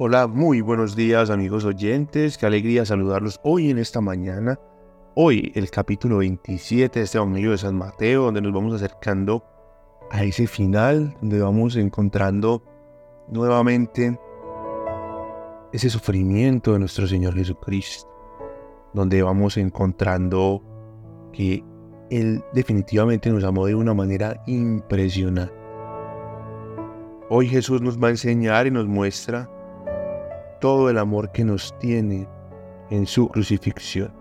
Hola, muy buenos días amigos oyentes, qué alegría saludarlos hoy en esta mañana. Hoy el capítulo 27 de este Evangelio de San Mateo, donde nos vamos acercando a ese final, donde vamos encontrando nuevamente ese sufrimiento de nuestro Señor Jesucristo, donde vamos encontrando que Él definitivamente nos amó de una manera impresionante. Hoy Jesús nos va a enseñar y nos muestra todo el amor que nos tiene en su crucifixión.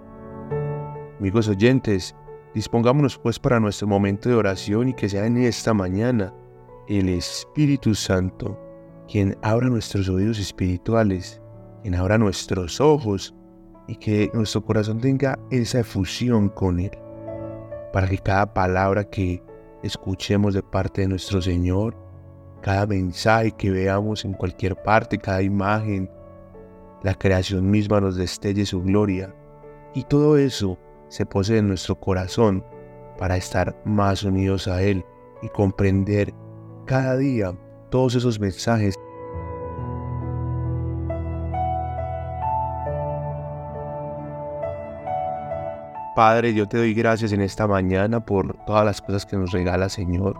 Amigos oyentes, dispongámonos pues para nuestro momento de oración y que sea en esta mañana el Espíritu Santo quien abra nuestros oídos espirituales, quien abra nuestros ojos y que nuestro corazón tenga esa efusión con Él, para que cada palabra que escuchemos de parte de nuestro Señor, cada mensaje que veamos en cualquier parte, cada imagen, la creación misma nos destelle su gloria y todo eso se posee en nuestro corazón para estar más unidos a Él y comprender cada día todos esos mensajes. Padre, yo te doy gracias en esta mañana por todas las cosas que nos regala, Señor.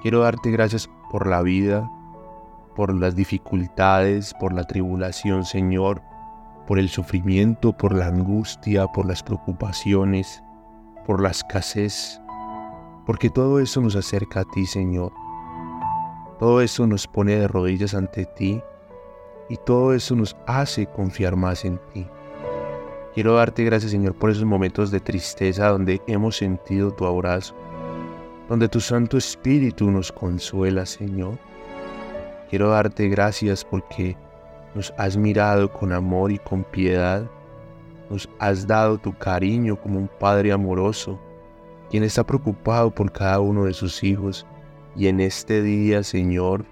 Quiero darte gracias por la vida, por las dificultades, por la tribulación, Señor, por el sufrimiento, por la angustia, por las preocupaciones, por la escasez, porque todo eso nos acerca a ti, Señor. Todo eso nos pone de rodillas ante ti y todo eso nos hace confiar más en ti. Quiero darte gracias, Señor, por esos momentos de tristeza donde hemos sentido tu abrazo, donde tu Santo Espíritu nos consuela, Señor Quiero darte gracias porque nos has mirado con amor y con piedad. Nos has dado tu cariño como un Padre amoroso, quien está preocupado por cada uno de sus hijos. Y en este día, Señor,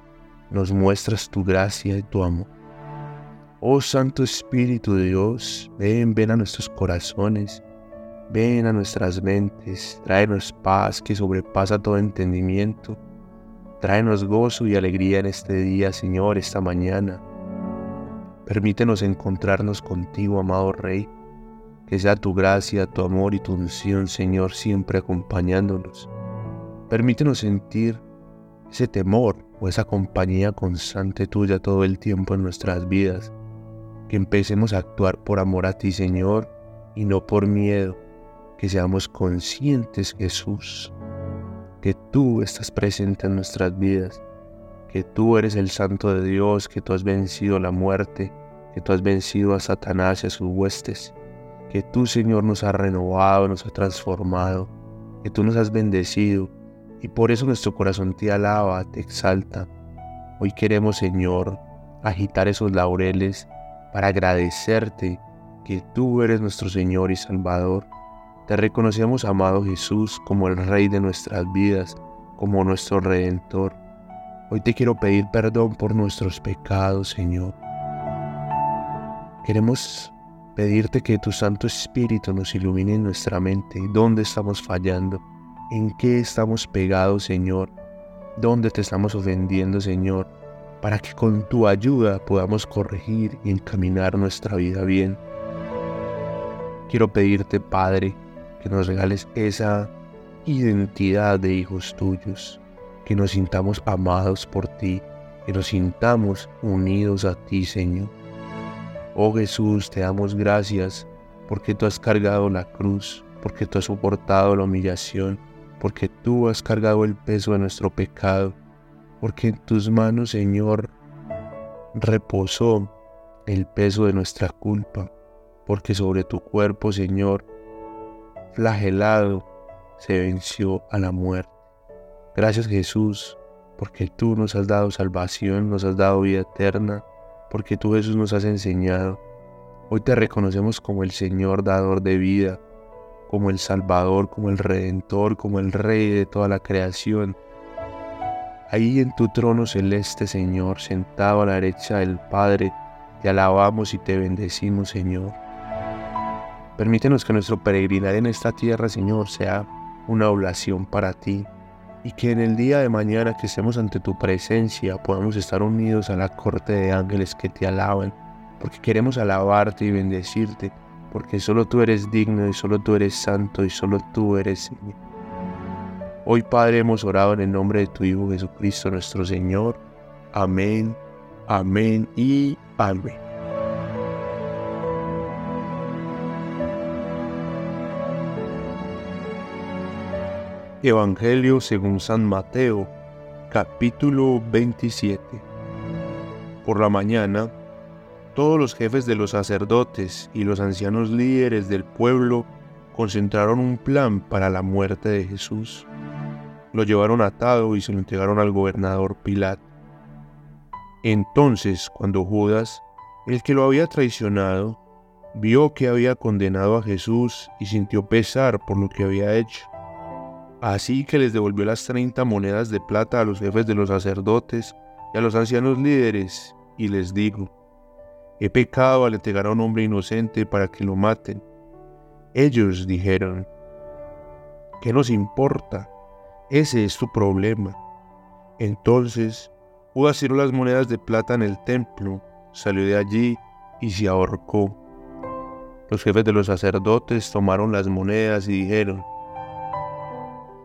nos muestras tu gracia y tu amor. Oh Santo Espíritu de Dios, ven, ven a nuestros corazones, ven a nuestras mentes, tráenos paz que sobrepasa todo entendimiento Tráenos gozo y alegría en este día, Señor, esta mañana. Permítenos encontrarnos contigo, amado Rey. Que sea tu gracia, tu amor y tu unción, Señor, siempre acompañándonos. Permítenos sentir ese temor o esa compañía constante tuya todo el tiempo en nuestras vidas. Que empecemos a actuar por amor a ti, Señor, y no por miedo. Que seamos conscientes, Jesús, que tú estás presente en nuestras vidas, que tú eres el Santo de Dios, que tú has vencido la muerte, que tú has vencido a Satanás y a sus huestes, que tú Señor nos has renovado, nos has transformado, que tú nos has bendecido y por eso nuestro corazón te alaba, te exalta. Hoy queremos Señor agitar esos laureles para agradecerte que tú eres nuestro Señor y Salvador te reconocemos, amado Jesús, como el Rey de nuestras vidas, como nuestro Redentor. Hoy te quiero pedir perdón por nuestros pecados, Señor. Queremos pedirte que tu Santo Espíritu nos ilumine en nuestra mente, dónde estamos fallando, en qué estamos pegados, Señor, dónde te estamos ofendiendo, Señor, para que con tu ayuda podamos corregir y encaminar nuestra vida bien. Quiero pedirte, Padre, que nos regales esa identidad de hijos tuyos, que nos sintamos amados por ti, que nos sintamos unidos a ti, Señor. Oh Jesús, te damos gracias porque tú has cargado la cruz, porque tú has soportado la humillación, porque tú has cargado el peso de nuestro pecado, porque en tus manos, Señor, reposó el peso de nuestra culpa, porque sobre tu cuerpo, Señor, flagelado, se venció a la muerte. Gracias Jesús, porque tú nos has dado salvación, nos has dado vida eterna, porque tú Jesús nos has enseñado. Hoy te reconocemos como el Señor dador de vida, como el Salvador, como el Redentor, como el Rey de toda la creación. Ahí en tu trono celeste, Señor, sentado a la derecha del Padre, te alabamos y te bendecimos, Señor. Permítenos que nuestro peregrinar en esta tierra, Señor, sea una oblación para ti, y que en el día de mañana que estemos ante tu presencia podamos estar unidos a la corte de ángeles que te alaban, porque queremos alabarte y bendecirte, porque solo tú eres digno y solo tú eres santo y solo tú eres Señor. Hoy Padre hemos orado en el nombre de tu Hijo Jesucristo nuestro Señor. Amén, amén y amén. Evangelio según San Mateo, capítulo 27. Por la mañana, todos los jefes de los sacerdotes y los ancianos líderes del pueblo concentraron un plan para la muerte de Jesús. Lo llevaron atado y se lo entregaron al gobernador Pilato. Entonces, cuando Judas, el que lo había traicionado, vio que había condenado a Jesús y sintió pesar por lo que había hecho, Así que les devolvió las treinta monedas de plata a los jefes de los sacerdotes y a los ancianos líderes, y les digo, he pecado al entregar a un hombre inocente para que lo maten. Ellos dijeron, ¿qué nos importa? Ese es tu problema. Entonces, Judas tiró las monedas de plata en el templo, salió de allí y se ahorcó. Los jefes de los sacerdotes tomaron las monedas y dijeron,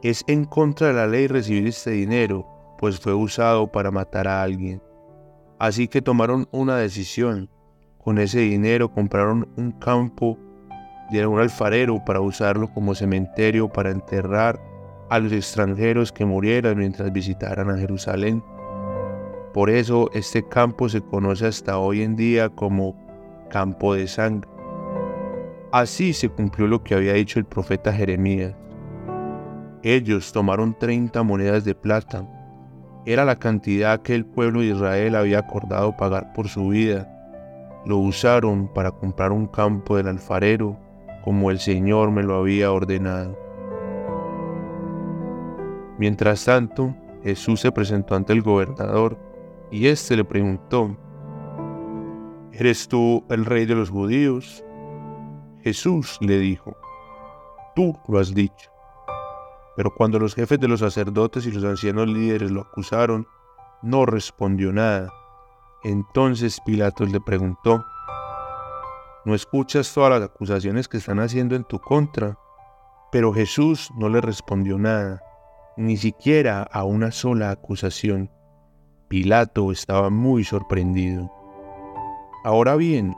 es en contra de la ley recibir este dinero, pues fue usado para matar a alguien. Así que tomaron una decisión. Con ese dinero compraron un campo de un alfarero para usarlo como cementerio para enterrar a los extranjeros que murieran mientras visitaran a Jerusalén. Por eso este campo se conoce hasta hoy en día como campo de sangre. Así se cumplió lo que había dicho el profeta Jeremías. Ellos tomaron 30 monedas de plata. Era la cantidad que el pueblo de Israel había acordado pagar por su vida. Lo usaron para comprar un campo del alfarero, como el Señor me lo había ordenado. Mientras tanto, Jesús se presentó ante el gobernador y éste le preguntó, ¿Eres tú el rey de los judíos? Jesús le dijo, tú lo has dicho. Pero cuando los jefes de los sacerdotes y los ancianos líderes lo acusaron, no respondió nada. Entonces Pilatos le preguntó, ¿no escuchas todas las acusaciones que están haciendo en tu contra? Pero Jesús no le respondió nada, ni siquiera a una sola acusación. Pilato estaba muy sorprendido. Ahora bien,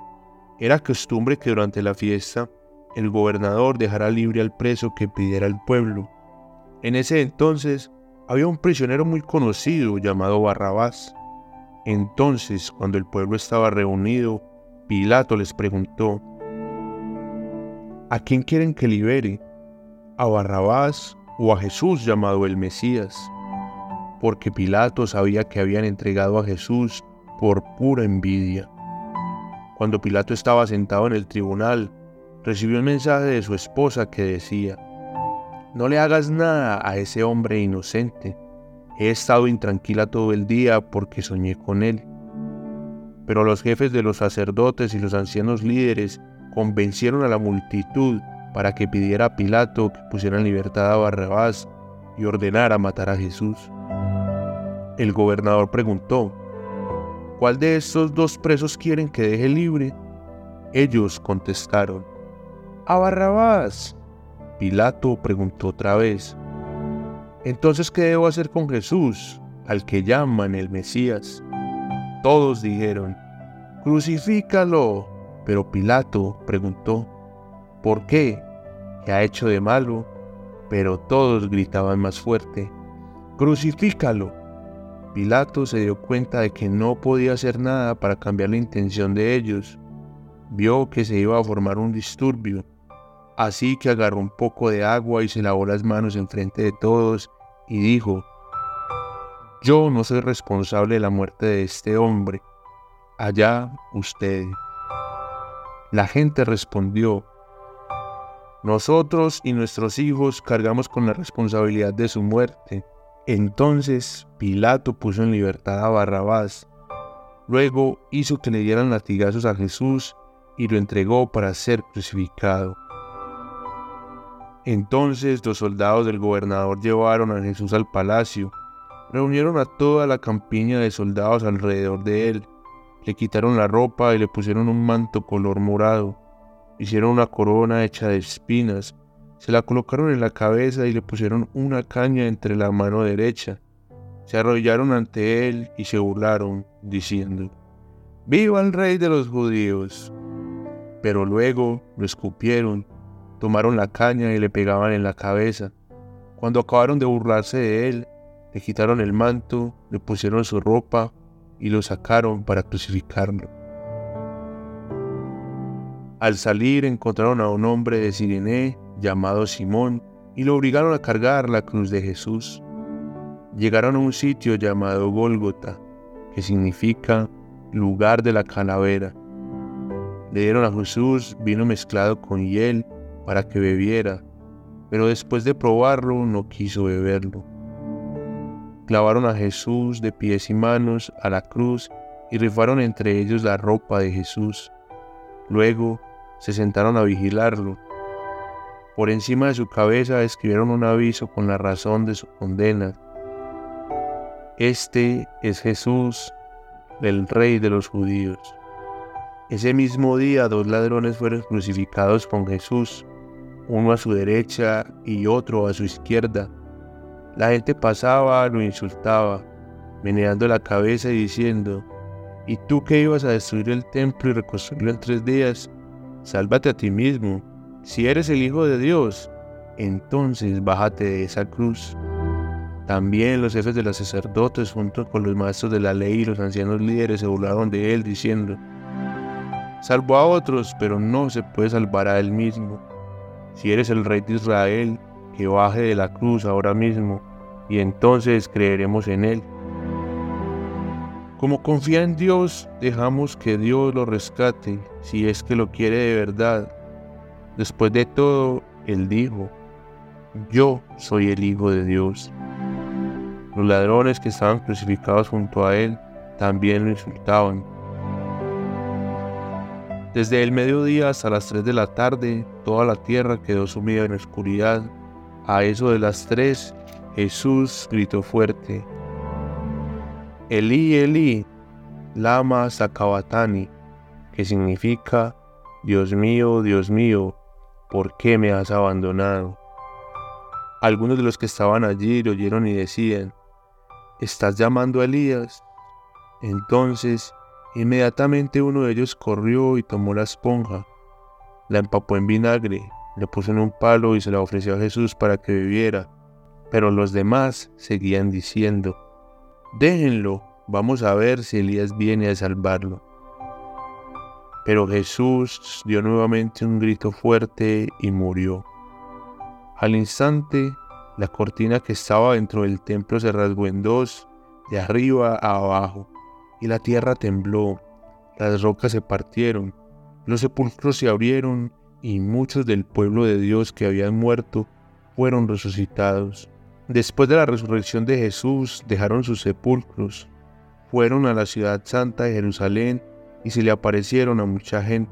era costumbre que durante la fiesta el gobernador dejara libre al preso que pidiera al pueblo en ese entonces había un prisionero muy conocido llamado Barrabás. Entonces, cuando el pueblo estaba reunido, Pilato les preguntó, ¿A quién quieren que libere? ¿A Barrabás o a Jesús llamado el Mesías? Porque Pilato sabía que habían entregado a Jesús por pura envidia. Cuando Pilato estaba sentado en el tribunal, recibió un mensaje de su esposa que decía, no le hagas nada a ese hombre inocente. He estado intranquila todo el día porque soñé con él. Pero los jefes de los sacerdotes y los ancianos líderes convencieron a la multitud para que pidiera a Pilato que pusiera en libertad a Barrabás y ordenara matar a Jesús. El gobernador preguntó, ¿cuál de estos dos presos quieren que deje libre? Ellos contestaron, a Barrabás. Pilato preguntó otra vez, entonces, ¿qué debo hacer con Jesús, al que llaman el Mesías? Todos dijeron, crucifícalo. Pero Pilato preguntó, ¿por qué? ¿Qué ha hecho de malo? Pero todos gritaban más fuerte, crucifícalo. Pilato se dio cuenta de que no podía hacer nada para cambiar la intención de ellos. Vio que se iba a formar un disturbio Así que agarró un poco de agua y se lavó las manos enfrente de todos y dijo, Yo no soy responsable de la muerte de este hombre, allá usted. La gente respondió, Nosotros y nuestros hijos cargamos con la responsabilidad de su muerte. Entonces Pilato puso en libertad a Barrabás. Luego hizo que le dieran latigazos a Jesús y lo entregó para ser crucificado. Entonces los soldados del gobernador llevaron a Jesús al palacio, reunieron a toda la campiña de soldados alrededor de él, le quitaron la ropa y le pusieron un manto color morado, hicieron una corona hecha de espinas, se la colocaron en la cabeza y le pusieron una caña entre la mano derecha, se arrollaron ante él y se burlaron, diciendo, ¡Viva el rey de los judíos! Pero luego lo escupieron tomaron la caña y le pegaban en la cabeza. Cuando acabaron de burlarse de él, le quitaron el manto, le pusieron su ropa y lo sacaron para crucificarlo. Al salir encontraron a un hombre de Sirene llamado Simón y lo obligaron a cargar la cruz de Jesús. Llegaron a un sitio llamado Gólgota, que significa lugar de la calavera. Le dieron a Jesús vino mezclado con hiel para que bebiera, pero después de probarlo no quiso beberlo. Clavaron a Jesús de pies y manos a la cruz y rifaron entre ellos la ropa de Jesús. Luego se sentaron a vigilarlo. Por encima de su cabeza escribieron un aviso con la razón de su condena. Este es Jesús, el Rey de los judíos. Ese mismo día dos ladrones fueron crucificados con Jesús, uno a su derecha y otro a su izquierda. La gente pasaba, lo insultaba, meneando la cabeza y diciendo, ¿y tú que ibas a destruir el templo y reconstruirlo en tres días? Sálvate a ti mismo. Si eres el Hijo de Dios, entonces bájate de esa cruz. También los jefes de los sacerdotes junto con los maestros de la ley y los ancianos líderes se burlaron de él diciendo, Salvó a otros, pero no se puede salvar a él mismo. Si eres el rey de Israel, que baje de la cruz ahora mismo, y entonces creeremos en él. Como confía en Dios, dejamos que Dios lo rescate, si es que lo quiere de verdad. Después de todo, Él dijo, yo soy el Hijo de Dios. Los ladrones que estaban crucificados junto a Él también lo insultaban. Desde el mediodía hasta las 3 de la tarde, toda la tierra quedó sumida en oscuridad. A eso de las 3, Jesús gritó fuerte, Elí, Elí, lama sacabatani, que significa, Dios mío, Dios mío, ¿por qué me has abandonado? Algunos de los que estaban allí lo oyeron y decían, ¿estás llamando a Elías? Entonces Inmediatamente uno de ellos corrió y tomó la esponja, la empapó en vinagre, le puso en un palo y se la ofreció a Jesús para que bebiera. Pero los demás seguían diciendo, déjenlo, vamos a ver si Elías viene a salvarlo. Pero Jesús dio nuevamente un grito fuerte y murió. Al instante, la cortina que estaba dentro del templo se rasgó en dos, de arriba a abajo y la tierra tembló, las rocas se partieron, los sepulcros se abrieron y muchos del pueblo de Dios que habían muerto fueron resucitados. Después de la resurrección de Jesús dejaron sus sepulcros, fueron a la ciudad santa de Jerusalén y se le aparecieron a mucha gente.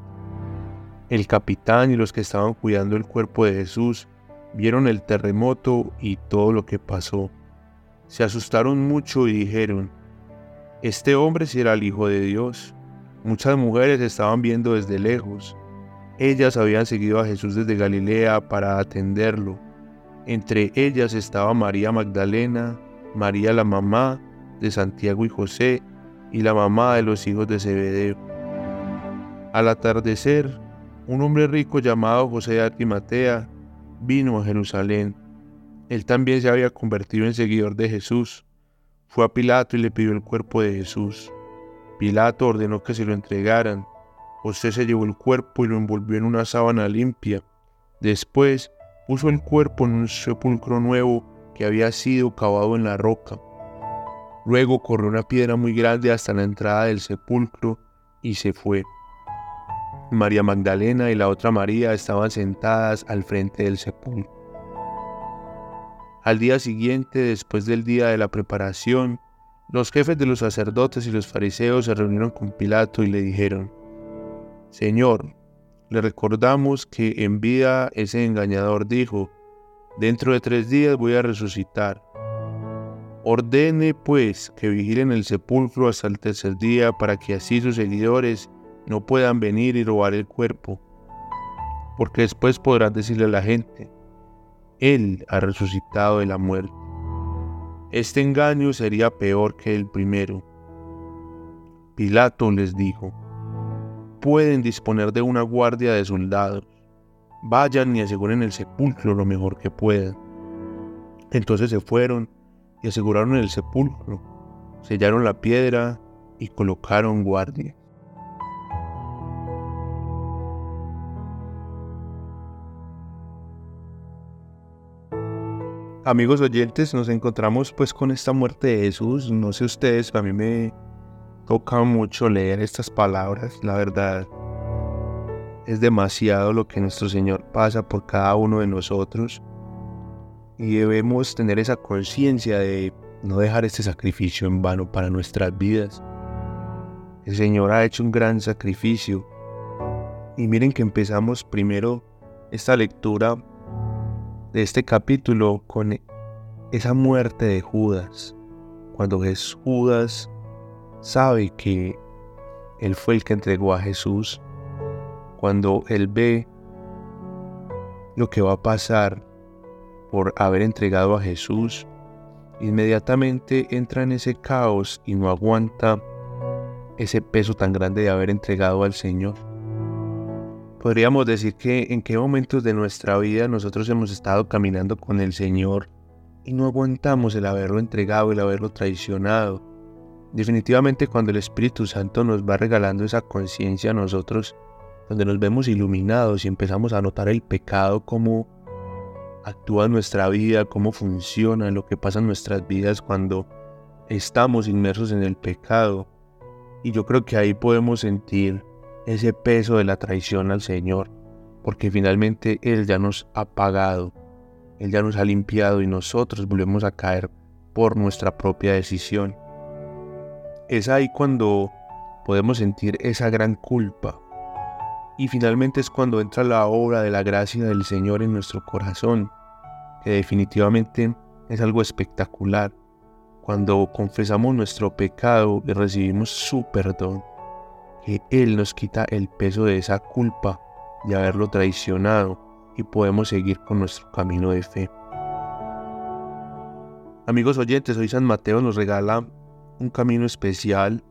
El capitán y los que estaban cuidando el cuerpo de Jesús vieron el terremoto y todo lo que pasó. Se asustaron mucho y dijeron, este hombre sí era el Hijo de Dios. Muchas mujeres estaban viendo desde lejos. Ellas habían seguido a Jesús desde Galilea para atenderlo. Entre ellas estaba María Magdalena, María la mamá de Santiago y José y la mamá de los hijos de Zebedeo. Al atardecer, un hombre rico llamado José de Arimatea vino a Jerusalén. Él también se había convertido en seguidor de Jesús fue a Pilato y le pidió el cuerpo de Jesús. Pilato ordenó que se lo entregaran. José se llevó el cuerpo y lo envolvió en una sábana limpia. Después puso el cuerpo en un sepulcro nuevo que había sido cavado en la roca. Luego corrió una piedra muy grande hasta la entrada del sepulcro y se fue. María Magdalena y la otra María estaban sentadas al frente del sepulcro. Al día siguiente, después del día de la preparación, los jefes de los sacerdotes y los fariseos se reunieron con Pilato y le dijeron, Señor, le recordamos que en vida ese engañador dijo, Dentro de tres días voy a resucitar. Ordene, pues, que vigilen el sepulcro hasta el tercer día para que así sus seguidores no puedan venir y robar el cuerpo. Porque después podrán decirle a la gente, Él ha resucitado de la muerte. Este engaño sería peor que el primero. Pilato les dijo, pueden disponer de una guardia de soldados. Vayan y aseguren el sepulcro lo mejor que puedan. Entonces se fueron y aseguraron el sepulcro, sellaron la piedra y colocaron guardia. Amigos oyentes, nos encontramos pues con esta muerte de Jesús. No sé ustedes, a mí me toca mucho leer estas palabras, la verdad. Es demasiado lo que nuestro Señor pasa por cada uno de nosotros y debemos tener esa conciencia de no dejar este sacrificio en vano para nuestras vidas. El Señor ha hecho un gran sacrificio y miren que empezamos primero esta lectura de este capítulo con esa muerte de Judas, cuando Judas sabe que él fue el que entregó a Jesús, cuando él ve lo que va a pasar por haber entregado a Jesús, inmediatamente entra en ese caos y no aguanta ese peso tan grande de haber entregado al Señor. Podríamos decir que en qué momentos de nuestra vida nosotros hemos estado caminando con el Señor y no aguantamos el haberlo entregado, el haberlo traicionado. Definitivamente cuando el Espíritu Santo nos va regalando esa conciencia a nosotros, donde nos vemos iluminados y empezamos a notar el pecado como actúa nuestra vida, cómo funciona, lo que pasa en nuestras vidas cuando estamos inmersos en el pecado. Y yo creo que ahí podemos sentir ese peso de la traición al Señor, porque finalmente Él ya nos ha pagado, Él ya nos ha limpiado y nosotros volvemos a caer por nuestra propia decisión. Es ahí cuando podemos sentir esa gran culpa, y finalmente es cuando entra la obra de la gracia del Señor en nuestro corazón, que definitivamente es algo espectacular. Cuando confesamos nuestro pecado y recibimos su perdón, Él nos quita el peso de esa culpa de haberlo traicionado y podemos seguir con nuestro camino de fe. Amigos oyentes, hoy San Mateo nos regala un camino especial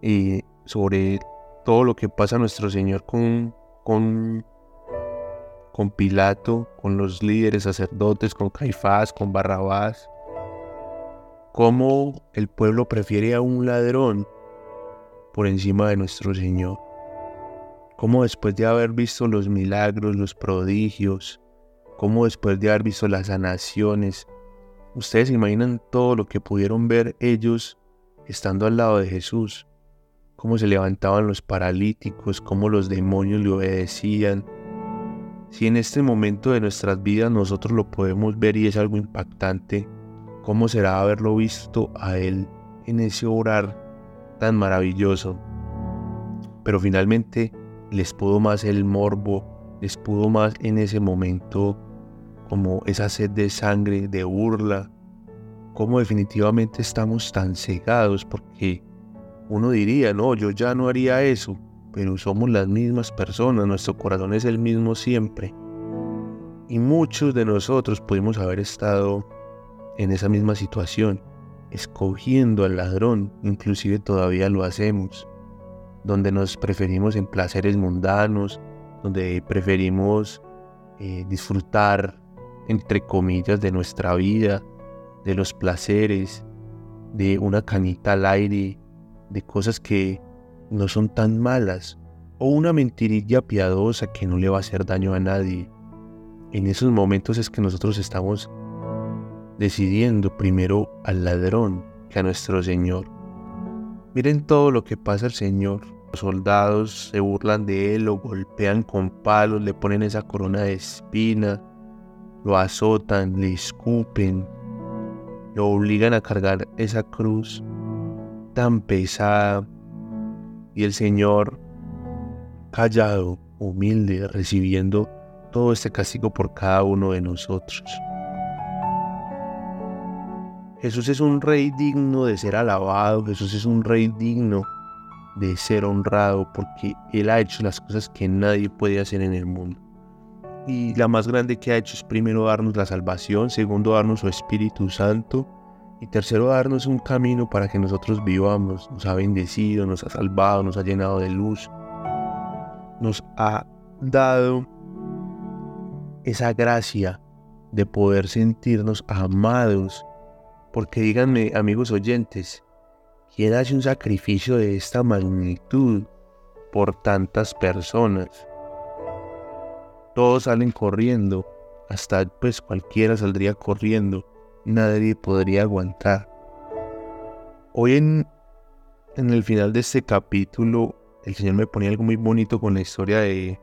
y sobre todo lo que pasa nuestro Señor con, con, con Pilato, con los líderes sacerdotes, con Caifás, con Barrabás. Cómo el pueblo prefiere a un ladrón por encima de nuestro Señor. Cómo después de haber visto los milagros, los prodigios, cómo después de haber visto las sanaciones, ustedes imaginan todo lo que pudieron ver ellos estando al lado de Jesús cómo se levantaban los paralíticos, cómo los demonios le obedecían. Si en este momento de nuestras vidas nosotros lo podemos ver y es algo impactante, ¿cómo será haberlo visto a Él en ese orar tan maravilloso? Pero finalmente les pudo más el morbo, les pudo más en ese momento como esa sed de sangre, de burla, cómo definitivamente estamos tan cegados porque uno diría, no, yo ya no haría eso, pero somos las mismas personas, nuestro corazón es el mismo siempre. Y muchos de nosotros pudimos haber estado en esa misma situación, escogiendo al ladrón, inclusive todavía lo hacemos, donde nos preferimos en placeres mundanos, donde preferimos eh, disfrutar, entre comillas, de nuestra vida, de los placeres, de una canita al aire, de cosas que no son tan malas o una mentirilla piadosa que no le va a hacer daño a nadie. En esos momentos es que nosotros estamos decidiendo primero al ladrón que a nuestro Señor. Miren todo lo que pasa al Señor. Los soldados se burlan de él, lo golpean con palos, le ponen esa corona de espina, lo azotan, le escupen, lo obligan a cargar esa cruz tan pesada y el Señor callado, humilde, recibiendo todo este castigo por cada uno de nosotros. Jesús es un rey digno de ser alabado, Jesús es un rey digno de ser honrado porque Él ha hecho las cosas que nadie puede hacer en el mundo. Y la más grande que ha hecho es primero darnos la salvación, segundo darnos su Espíritu Santo y tercero darnos un camino para que nosotros vivamos. Nos ha bendecido, nos ha salvado, nos ha llenado de luz, nos ha dado esa gracia de poder sentirnos amados. Porque díganme, amigos oyentes, ¿quién hace un sacrificio de esta magnitud por tantas personas? Todos salen corriendo, hasta pues cualquiera saldría corriendo, nadie podría aguantar. Hoy en, en el final de este capítulo, el Señor me ponía algo muy bonito con la historia de,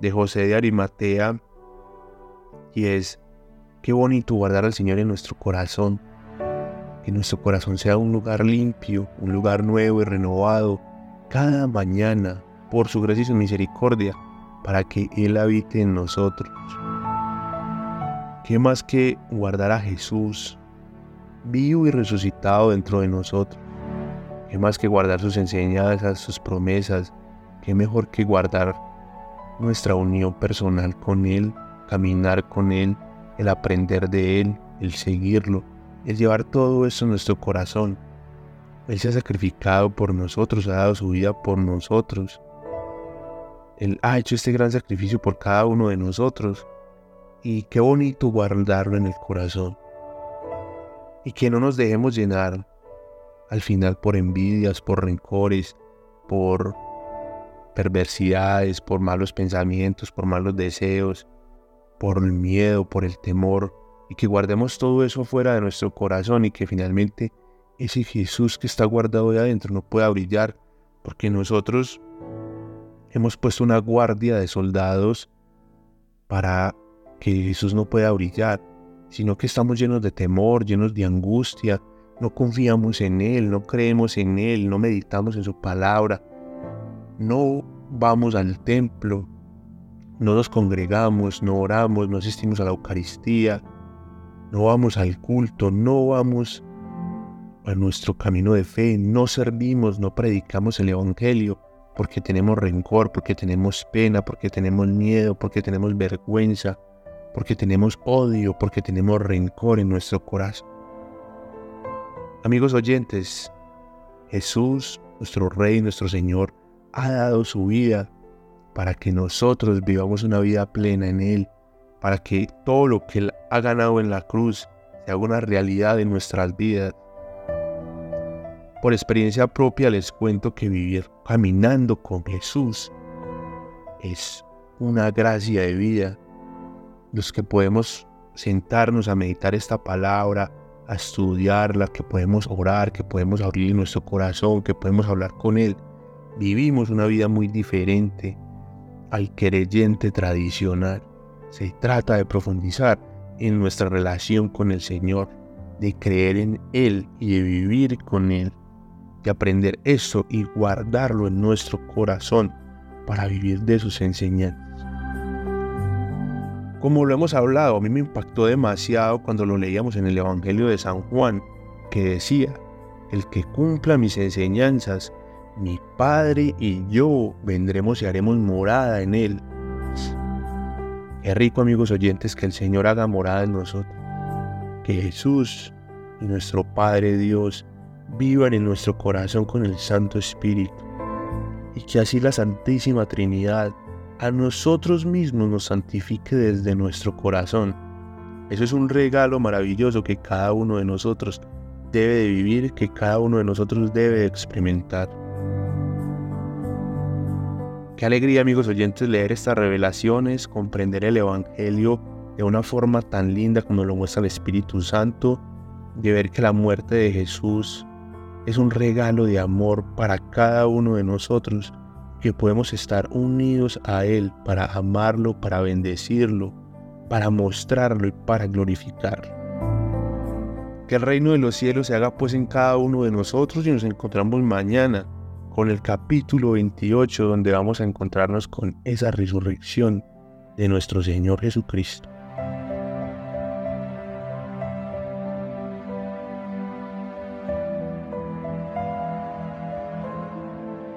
de José de Arimatea, y es, qué bonito guardar al Señor en nuestro corazón, que nuestro corazón sea un lugar limpio, un lugar nuevo y renovado, cada mañana, por su gracia y su misericordia, para que Él habite en nosotros. ¿Qué más que guardar a Jesús vivo y resucitado dentro de nosotros? ¿Qué más que guardar sus enseñanzas, sus promesas? ¿Qué mejor que guardar nuestra unión personal con Él, caminar con Él, el aprender de Él, el seguirlo, el llevar todo eso en nuestro corazón? Él se ha sacrificado por nosotros, ha dado su vida por nosotros. Él ha hecho este gran sacrificio por cada uno de nosotros. Y qué bonito guardarlo en el corazón. Y que no nos dejemos llenar al final por envidias, por rencores, por perversidades, por malos pensamientos, por malos deseos, por el miedo, por el temor. Y que guardemos todo eso fuera de nuestro corazón y que finalmente ese Jesús que está guardado ahí adentro no pueda brillar. Porque nosotros hemos puesto una guardia de soldados para que Jesús no pueda brillar, sino que estamos llenos de temor, llenos de angustia, no confiamos en Él, no creemos en Él, no meditamos en su palabra, no vamos al templo, no nos congregamos, no oramos, no asistimos a la Eucaristía, no vamos al culto, no vamos a nuestro camino de fe, no servimos, no predicamos el Evangelio, porque tenemos rencor, porque tenemos pena, porque tenemos miedo, porque tenemos vergüenza, porque tenemos odio, porque tenemos rencor en nuestro corazón. Amigos oyentes, Jesús, nuestro Rey, nuestro Señor, ha dado su vida para que nosotros vivamos una vida plena en Él, para que todo lo que Él ha ganado en la cruz se haga una realidad en nuestras vidas por experiencia propia les cuento que vivir caminando con Jesús es una gracia de vida. Los que podemos sentarnos a meditar esta palabra, a estudiarla, que podemos orar, que podemos abrir nuestro corazón, que podemos hablar con Él, vivimos una vida muy diferente al creyente tradicional. Se trata de profundizar en nuestra relación con el Señor, de creer en Él y de vivir con Él aprender eso y guardarlo en nuestro corazón para vivir de sus enseñanzas. Como lo hemos hablado, a mí me impactó demasiado cuando lo leíamos en el Evangelio de San Juan, que decía, el que cumpla mis enseñanzas, mi Padre y yo vendremos y haremos morada en él. Qué rico amigos oyentes que el Señor haga morada en nosotros. Que Jesús y nuestro Padre Dios vivan en nuestro corazón con el Santo Espíritu. Y que así la Santísima Trinidad a nosotros mismos nos santifique desde nuestro corazón. Eso es un regalo maravilloso que cada uno de nosotros debe de vivir, que cada uno de nosotros debe de experimentar. Qué alegría amigos oyentes leer estas revelaciones, comprender el Evangelio de una forma tan linda como lo muestra el Espíritu Santo, de ver que la muerte de Jesús es un regalo de amor para cada uno de nosotros que podemos estar unidos a Él para amarlo, para bendecirlo, para mostrarlo y para glorificarlo. Que el reino de los cielos se haga pues en cada uno de nosotros y nos encontramos mañana con el capítulo 28 donde vamos a encontrarnos con esa resurrección de nuestro Señor Jesucristo.